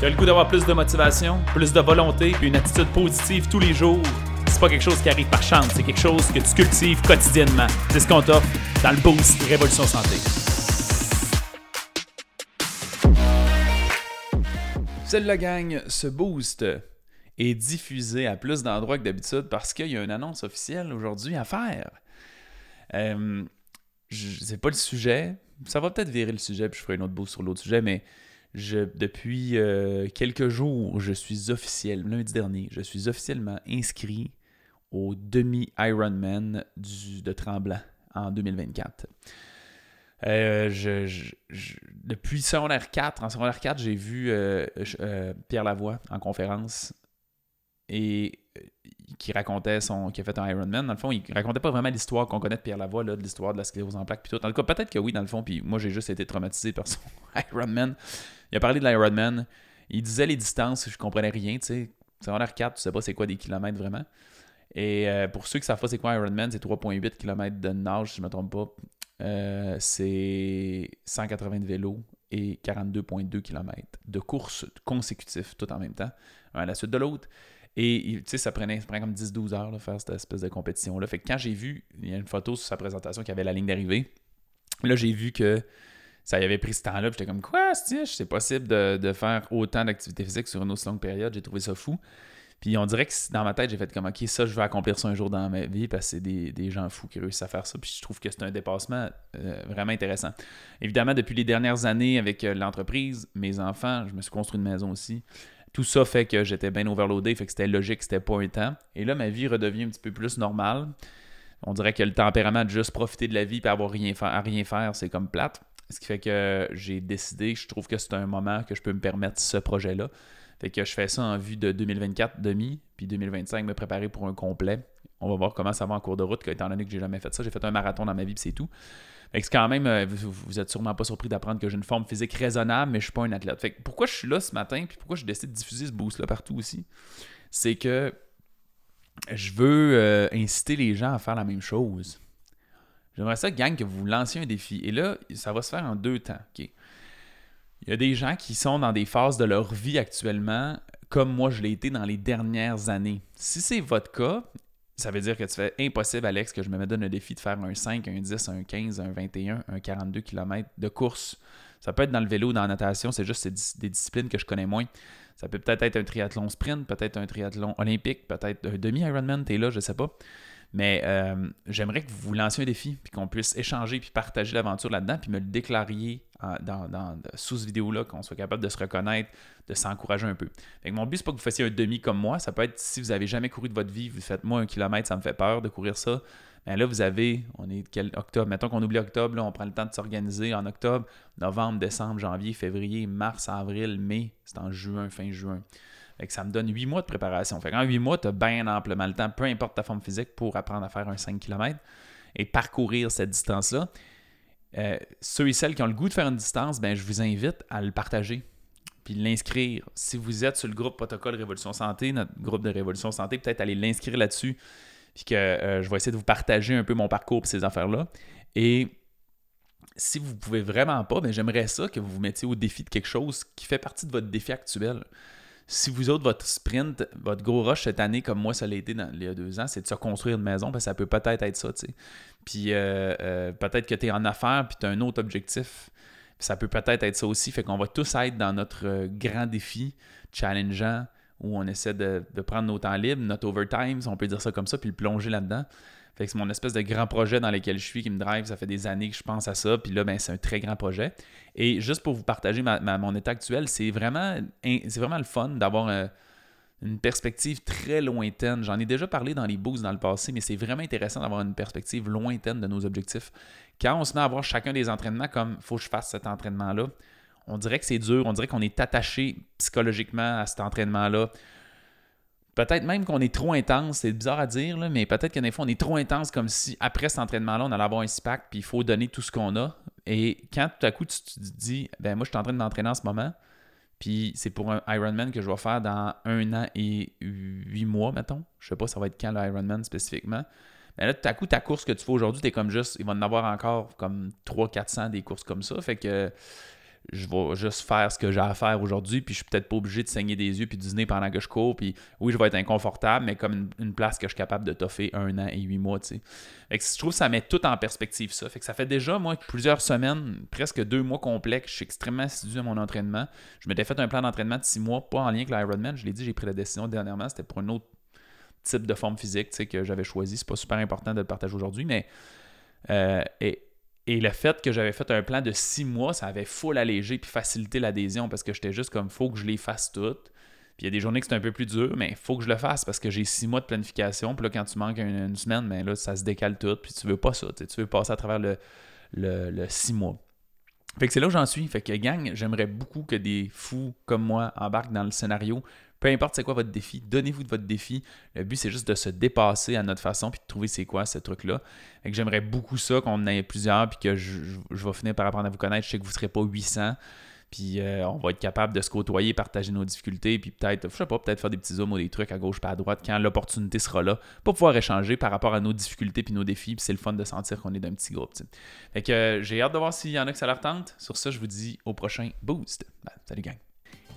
Tu as le goût d'avoir plus de motivation, plus de volonté, puis une attitude positive tous les jours? C'est pas quelque chose qui arrive par chance, c'est quelque chose que tu cultives quotidiennement. C'est ce qu'on t'offre dans le Boost Révolution Santé. Salut la gang, ce boost est diffusé à plus d'endroits que d'habitude parce qu'il y a une annonce officielle aujourd'hui à faire. Euh, sais pas le sujet. Ça va peut-être virer le sujet, puis je ferai une autre boost sur l'autre sujet, mais je, depuis euh, quelques jours, je suis officiellement, lundi dernier, je suis officiellement inscrit au demi-Ironman de Tremblant en 2024. Euh, je, depuis secondaire 4, en secondaire 4, j'ai vu euh, Pierre Lavoie en conférence et qui racontait son qui a fait un Ironman. Dans le fond, il racontait pas vraiment l'histoire qu'on connaît de Pierre Lavoie, là, de l'histoire de la sclérose en plaques. Puis tout. En tout cas, peut-être que oui, dans le fond. Puis moi, j'ai juste été traumatisé par son Ironman. Il a parlé de l'Ironman. Il disait les distances, je comprenais rien. Tu sais, secondaire 4, tu sais pas c'est quoi des kilomètres vraiment. Et euh, pour ceux qui savent pas c'est quoi Ironman, c'est 3,8 km de nage, si je me trompe pas. Euh, c'est 180 de vélo et 42,2 km de course consécutifs, tout en même temps, à la suite de l'autre. Et ça prenait, ça prenait comme 10-12 heures de faire cette espèce de compétition-là. Fait que quand j'ai vu, il y a une photo sur sa présentation qui avait la ligne d'arrivée. Là, j'ai vu que ça y avait pris ce temps-là. J'étais comme, quoi, c'est possible de, faire autant d'activité physique sur une aussi longue période. J'ai trouvé ça fou. Puis on dirait que dans ma tête, j'ai fait comme, ok, ça, je veux accomplir ça un jour dans ma vie parce que c'est des, gens fous qui réussissent à faire ça. Puis je trouve que c'est un dépassement euh, vraiment intéressant. Évidemment, depuis les dernières années avec euh, l'entreprise, mes enfants, je me suis construit une maison aussi. Tout ça fait que j'étais bien overloadé, fait que c'était logique, c'était pas un temps. Et là, ma vie redevient un petit peu plus normale. On dirait que le tempérament de juste profiter de la vie et avoir rien à rien faire, c'est comme plate. Ce qui fait que j'ai décidé, je trouve que c'est un moment que je peux me permettre ce projet-là. Fait que je fais ça en vue de 2024 demi, puis 2025 me préparer pour un complet. On va voir comment ça va en cours de route, étant donné que j'ai jamais fait ça. J'ai fait un marathon dans ma vie, c'est tout. Fait que quand même, euh, vous, vous êtes sûrement pas surpris d'apprendre que j'ai une forme physique raisonnable, mais je suis pas un athlète. Fait que pourquoi je suis là ce matin, puis pourquoi j'ai décidé de diffuser ce boost-là partout aussi, c'est que je veux euh, inciter les gens à faire la même chose. J'aimerais ça, gang, que vous lanciez un défi. Et là, ça va se faire en deux temps. Il y a des gens qui sont dans des phases de leur vie actuellement, comme moi je l'ai été dans les dernières années. Si c'est votre cas, ça veut dire que tu fais impossible, Alex, que je me donne un défi de faire un 5, un 10, un 15, un 21, un 42 km de course. Ça peut être dans le vélo, dans la natation, c'est juste des disciplines que je connais moins. Ça peut peut-être être un triathlon sprint, peut-être un triathlon olympique, peut-être un demi-Ironman, t'es là, je sais pas. Mais euh, j'aimerais que vous lanciez un défi, puis qu'on puisse échanger, puis partager l'aventure là-dedans, puis me le déclariez dans, sous ce vidéo-là, qu'on soit capable de se reconnaître, de s'encourager un peu. mon but, c'est pas que vous fassiez un demi comme moi. Ça peut être si vous avez jamais couru de votre vie, vous faites moi un kilomètre, ça me fait peur de courir ça. Mais là, vous avez, on est quel octobre, mettons qu'on oublie octobre, là, on prend le temps de s'organiser en octobre, novembre, décembre, janvier, février, mars, avril, mai, c'est en juin, fin juin. Fait que ça me donne 8 mois de préparation. Fait qu'en 8 mois, tu as bien amplement le temps, peu importe ta forme physique, pour apprendre à faire un 5 km et parcourir cette distance-là. Euh, ceux et celles qui ont le goût de faire une distance, ben, je vous invite à le partager puis l'inscrire. Si vous êtes sur le groupe Protocole Révolution Santé, notre groupe de Révolution Santé, peut-être aller l'inscrire là-dessus, puis que euh, je vais essayer de vous partager un peu mon parcours et ces affaires-là. Et si vous ne pouvez vraiment pas, ben, j'aimerais ça que vous vous mettiez au défi de quelque chose qui fait partie de votre défi actuel si vous autres, votre sprint, votre gros rush cette année, comme moi, ça l'a été dans, il y a deux ans, c'est de se construire une maison, parce que ça peut peut-être être ça, tu sais. Puis euh, euh, peut-être que tu es en affaires, puis tu as un autre objectif. ça peut peut-être être ça aussi. Fait qu'on va tous être dans notre euh, grand défi challengeant, où on essaie de, prendre nos temps libres, notre overtime, on peut dire ça comme ça, puis le plonger là-dedans. Fait c'est mon espèce de grand projet dans lequel je suis qui me drive. Ça fait des années que je pense à ça. Puis là, ben, c'est un très grand projet. Et juste pour vous partager mon état actuel, c'est vraiment, le fun d'avoir euh, une perspective très lointaine. J'en ai déjà parlé dans les boosts dans le passé, mais c'est vraiment intéressant d'avoir une perspective lointaine de nos objectifs. Quand on se met à voir chacun des entraînements comme faut que je fasse cet entraînement-là, on dirait que c'est dur, on dirait qu'on est attaché psychologiquement à cet entraînement-là. Peut-être même qu'on est trop intense, c'est bizarre à dire, mais peut-être qu'à des fois, on est trop intense comme si après cet entraînement-là, on allait avoir un SPAC, puis il faut donner tout ce qu'on a. Et quand tout à coup, tu te dis, ben moi, je suis en train de m'entraîner en ce moment, puis c'est pour un Ironman que je vais faire dans un an et huit mois, mettons. Je sais pas, ça va être quand le Ironman spécifiquement. Mais là, tout à coup, ta course que tu fais aujourd'hui, tu es comme juste, il va en avoir encore comme 300-400 des courses comme ça. Fait que je vais juste faire ce que j'ai à faire aujourd'hui, puis je suis peut-être pas obligé de saigner des yeux puis de dîner pendant que je cours, puis oui, je vais être inconfortable, mais comme une, place que je suis capable de toffer un an et huit mois, tu sais. Fait que je trouve que ça met tout en perspective, ça. Fait que ça fait déjà, moi, plusieurs semaines, presque deux mois complets, que je suis extrêmement assidu à mon entraînement. Je m'étais fait un plan d'entraînement de six mois, pas en lien avec l'Ironman, je l'ai dit, j'ai pris la décision dernièrement, c'était pour un autre type de forme physique, tu sais, que j'avais choisi. C'est pas super important de le partager aujourd'hui, mais... Euh, et le fait que j'avais fait un plan de six mois, ça avait full allégé puis facilité l'adhésion parce que j'étais juste comme faut que je les fasse toutes. Puis il y a des journées que c'est un peu plus dur, mais faut que je le fasse parce que j'ai six mois de planification. Puis là, quand tu manques une, semaine, mais ben là, ça se décale tout. Puis tu veux pas ça. Tu veux passer à travers le, le, six mois. Fait que c'est là où j'en suis. Fait que gang, j'aimerais beaucoup que des fous comme moi embarquent dans le scénario peu importe c'est quoi votre défi, donnez-vous de votre défi. Le but, c'est juste de se dépasser à notre façon puis de trouver c'est quoi ce truc-là. Et que j'aimerais beaucoup ça, qu'on en ait plusieurs puis que je, vais finir par apprendre à vous connaître. Je sais que vous ne serez pas 800. Puis euh, on va être capable de se côtoyer, partager nos difficultés, puis peut-être, je sais pas, peut-être faire des petits zooms ou des trucs à gauche pas à droite quand l'opportunité sera là pour pouvoir échanger par rapport à nos difficultés puis nos défis. Puis c'est le fun de sentir qu'on est d'un petit groupe. Fait que euh, j'ai hâte de voir s'il y en a que ça leur tente. Sur ça, je vous dis au prochain boost. Ben, salut gang.